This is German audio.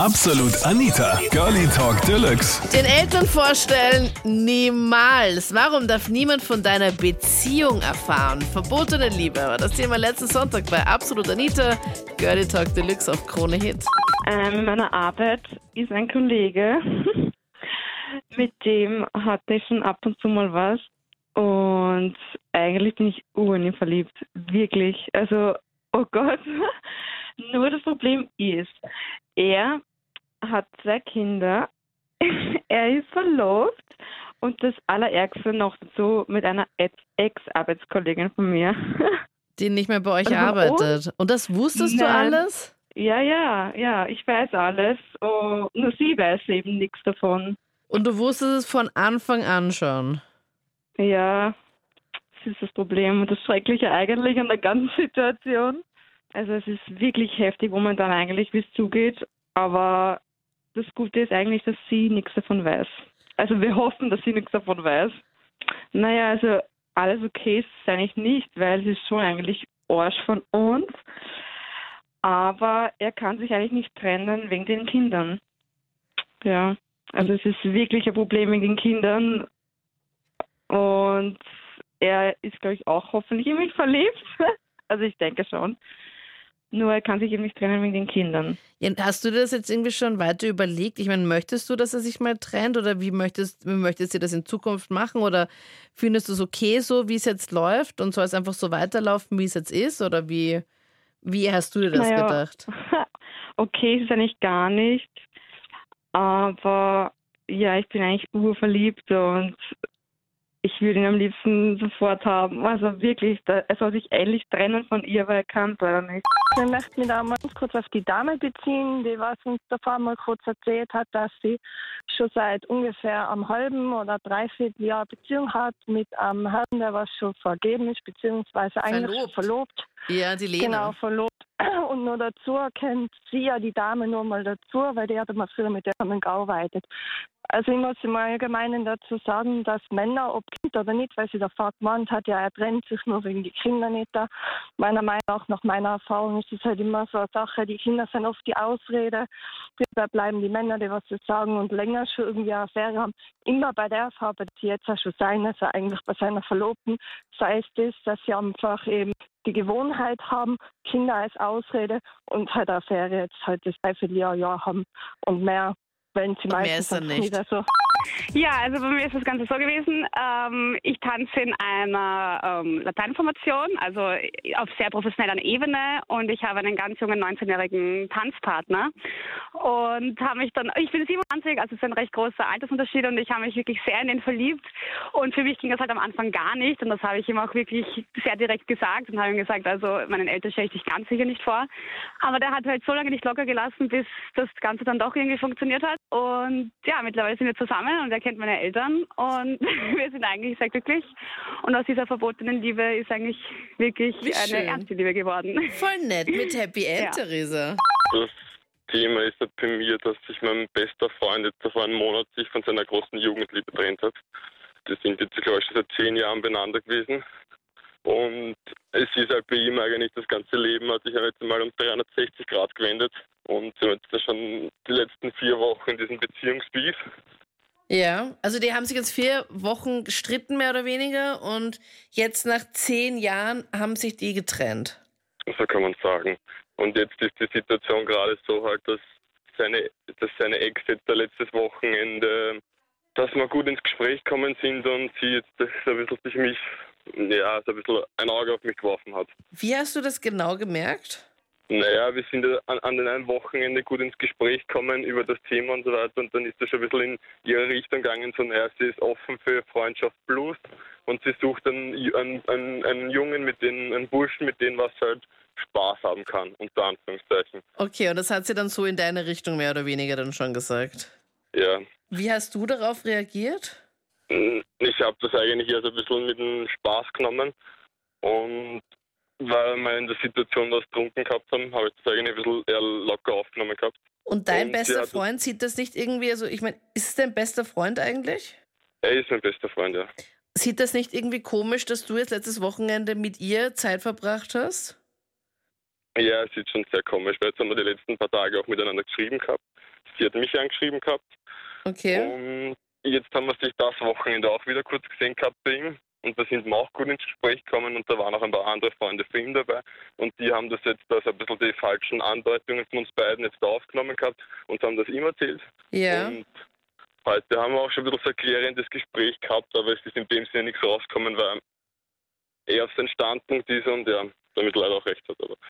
Absolut Anita, Girlie Talk Deluxe. Den Eltern vorstellen? Niemals. Warum darf niemand von deiner Beziehung erfahren? Verbotene Liebe war das Thema letzten Sonntag bei Absolut Anita, Girlie Talk Deluxe auf Krone Hit. Ähm, in meiner Arbeit ist ein Kollege, mit dem hatte ich schon ab und zu mal was. Und eigentlich bin ich urnig verliebt. Wirklich. Also, oh Gott. Nur das Problem ist, er hat zwei Kinder, er ist verlobt und das Allerärgste noch dazu mit einer Ex-Arbeitskollegin von mir. Die nicht mehr bei euch warum? arbeitet. Und das wusstest du Nein. alles? Ja, ja, ja, ich weiß alles. Oh, nur sie weiß eben nichts davon. Und du wusstest es von Anfang an schon. Ja, das ist das Problem und das Schreckliche eigentlich an der ganzen Situation. Also es ist wirklich heftig momentan eigentlich, wie es zugeht. Aber das Gute ist eigentlich, dass sie nichts davon weiß. Also wir hoffen, dass sie nichts davon weiß. Naja, also alles okay ist es eigentlich nicht, weil sie ist schon eigentlich Arsch von uns. Aber er kann sich eigentlich nicht trennen wegen den Kindern. Ja, also es ist wirklich ein Problem wegen den Kindern. Und er ist, glaube ich, auch hoffentlich in mich verliebt. Also ich denke schon. Nur er kann sich eben nicht trennen wegen den Kindern. Ja, hast du dir das jetzt irgendwie schon weiter überlegt? Ich meine, möchtest du, dass er sich mal trennt oder wie möchtest, wie möchtest du das in Zukunft machen? Oder findest du es okay so, wie es jetzt läuft und soll es einfach so weiterlaufen, wie es jetzt ist? Oder wie, wie hast du dir das Naja. gedacht? okay ist es eigentlich gar nicht. Aber ja, ich bin eigentlich urverliebt und ich würde ihn am liebsten sofort haben. Also wirklich, da, er soll sich endlich trennen von ihr, weil er kann es leider nicht. Ich möchte mich da mal ganz kurz auf die Dame beziehen, die was uns davor mal kurz erzählt hat, dass sie schon seit ungefähr einem halben oder dreiviertel Jahr Beziehung hat mit einem Herrn, der was schon vergeben ist, beziehungsweise eigentlich schon Verlobt. verlobt. Ja, die Lena. Genau, verlobt. Und nur dazu kennt sie ja die Dame nur mal dazu, weil die hat mal früher mit der zusammen gearbeitet. Also ich muss im Allgemeinen dazu sagen, dass Männer, ob Kind oder nicht, weil sie davor gemeint hat, ja, er trennt sich nur wegen die Kinder nicht da. Meiner Meinung nach, nach meiner Erfahrung ist es halt immer so eine Sache, die Kinder sind oft die Ausrede, dabei bleiben die Männer, die was sie sagen und länger schon irgendwie eine Affäre haben. Immer bei der der sie jetzt auch schon sein, also eigentlich bei seiner Verlobten, sei es das, dass sie einfach eben die Gewohnheit haben, Kinder als Ausrede und halt eine Affäre jetzt halt das Dreivierteljahr Jahr haben und mehr wenn sie Und mehr meistens ist dann einfach nicht. Also, Ja, also bei mir ist das Ganze so gewesen. Ähm, ich tanze in einer ähm, Lateinformation, also auf sehr professioneller Ebene. Und ich habe einen ganz jungen 19-jährigen Tanzpartner. Und habe mich dann, ich bin 27, also es ist ein recht großer Altersunterschied. Und ich habe mich wirklich sehr in den verliebt. Und für mich ging das halt am Anfang gar nicht. Und das habe ich ihm auch wirklich sehr direkt gesagt und habe ihm gesagt, also meinen Eltern stelle ich dich ganz sicher nicht vor. Aber der hat halt so lange nicht locker gelassen, bis das Ganze dann doch irgendwie funktioniert hat. Und ja, mittlerweile sind wir zusammen und er kennt meine Eltern und wir sind eigentlich sehr glücklich. Und aus dieser verbotenen Liebe ist eigentlich wirklich Wie eine schön. ernste Liebe geworden. Voll nett mit Happy End, Ja. Theresa. Das Thema ist halt bei mir, dass sich mein bester Freund jetzt vor einem Monat sich von seiner großen Jugendliebe getrennt hat. Die sind jetzt, glaube ich, schon seit zehn Jahren beieinander gewesen. Und es ist halt bei ihm eigentlich das ganze Leben hat sich ja jetzt mal um 360 Grad gewendet. Und so jetzt schon die letzten vier Wochen in diesem Beziehungsbeef. Ja, also die haben sich jetzt vier Wochen gestritten, mehr oder weniger, und jetzt nach zehn Jahren haben sich die getrennt. So kann man sagen. Und jetzt ist die Situation gerade so halt, dass seine, dass seine Ex jetzt letztes Wochenende, dass wir gut ins Gespräch gekommen sind und sie jetzt so ein bisschen sich mich, ja, so ein bisschen ein Auge auf mich geworfen hat. Wie hast du das genau gemerkt? Naja, wir sind an, an den einem Wochenende gut ins Gespräch gekommen über das Thema und so weiter und dann ist das schon ein bisschen in ihre Richtung gegangen, so naja, sie ist offen für Freundschaft plus und sie sucht einen, einen, einen, einen Jungen mit den, einen Burschen, mit dem was halt Spaß haben kann, unter Anführungszeichen. Okay, und das hat sie dann so in deine Richtung mehr oder weniger dann schon gesagt. Ja, Wie hast du darauf reagiert? ich habe das eigentlich eher so ein bisschen mit dem Spaß genommen und weil wir in der Situation was getrunken gehabt haben, habe ich das eigentlich ein bisschen eher locker aufgenommen gehabt. Und dein Und bester Freund sieht das nicht irgendwie, also ich meine, ist es dein bester Freund eigentlich? Er ist mein bester Freund, ja. Sieht das nicht irgendwie komisch, dass du jetzt letztes Wochenende mit ihr Zeit verbracht hast? Ja, es ist schon sehr komisch, weil jetzt haben wir die letzten paar Tage auch miteinander geschrieben gehabt. Sie hat mich angeschrieben gehabt. Okay. Und jetzt haben wir sich das Wochenende auch wieder kurz gesehen gehabt bei ihm. Und da sind wir auch gut ins Gespräch gekommen und da waren auch ein paar andere Freunde für ihn dabei. Und die haben das jetzt, also ein bisschen die falschen Andeutungen von uns beiden jetzt aufgenommen gehabt und haben das ihm erzählt. Ja. Und heute haben wir auch schon ein bisschen so ein klärendes Gespräch gehabt, aber es ist in dem Sinne nichts rausgekommen, weil er auf seinen Standpunkt ist und ja, damit leider auch recht hat. Aber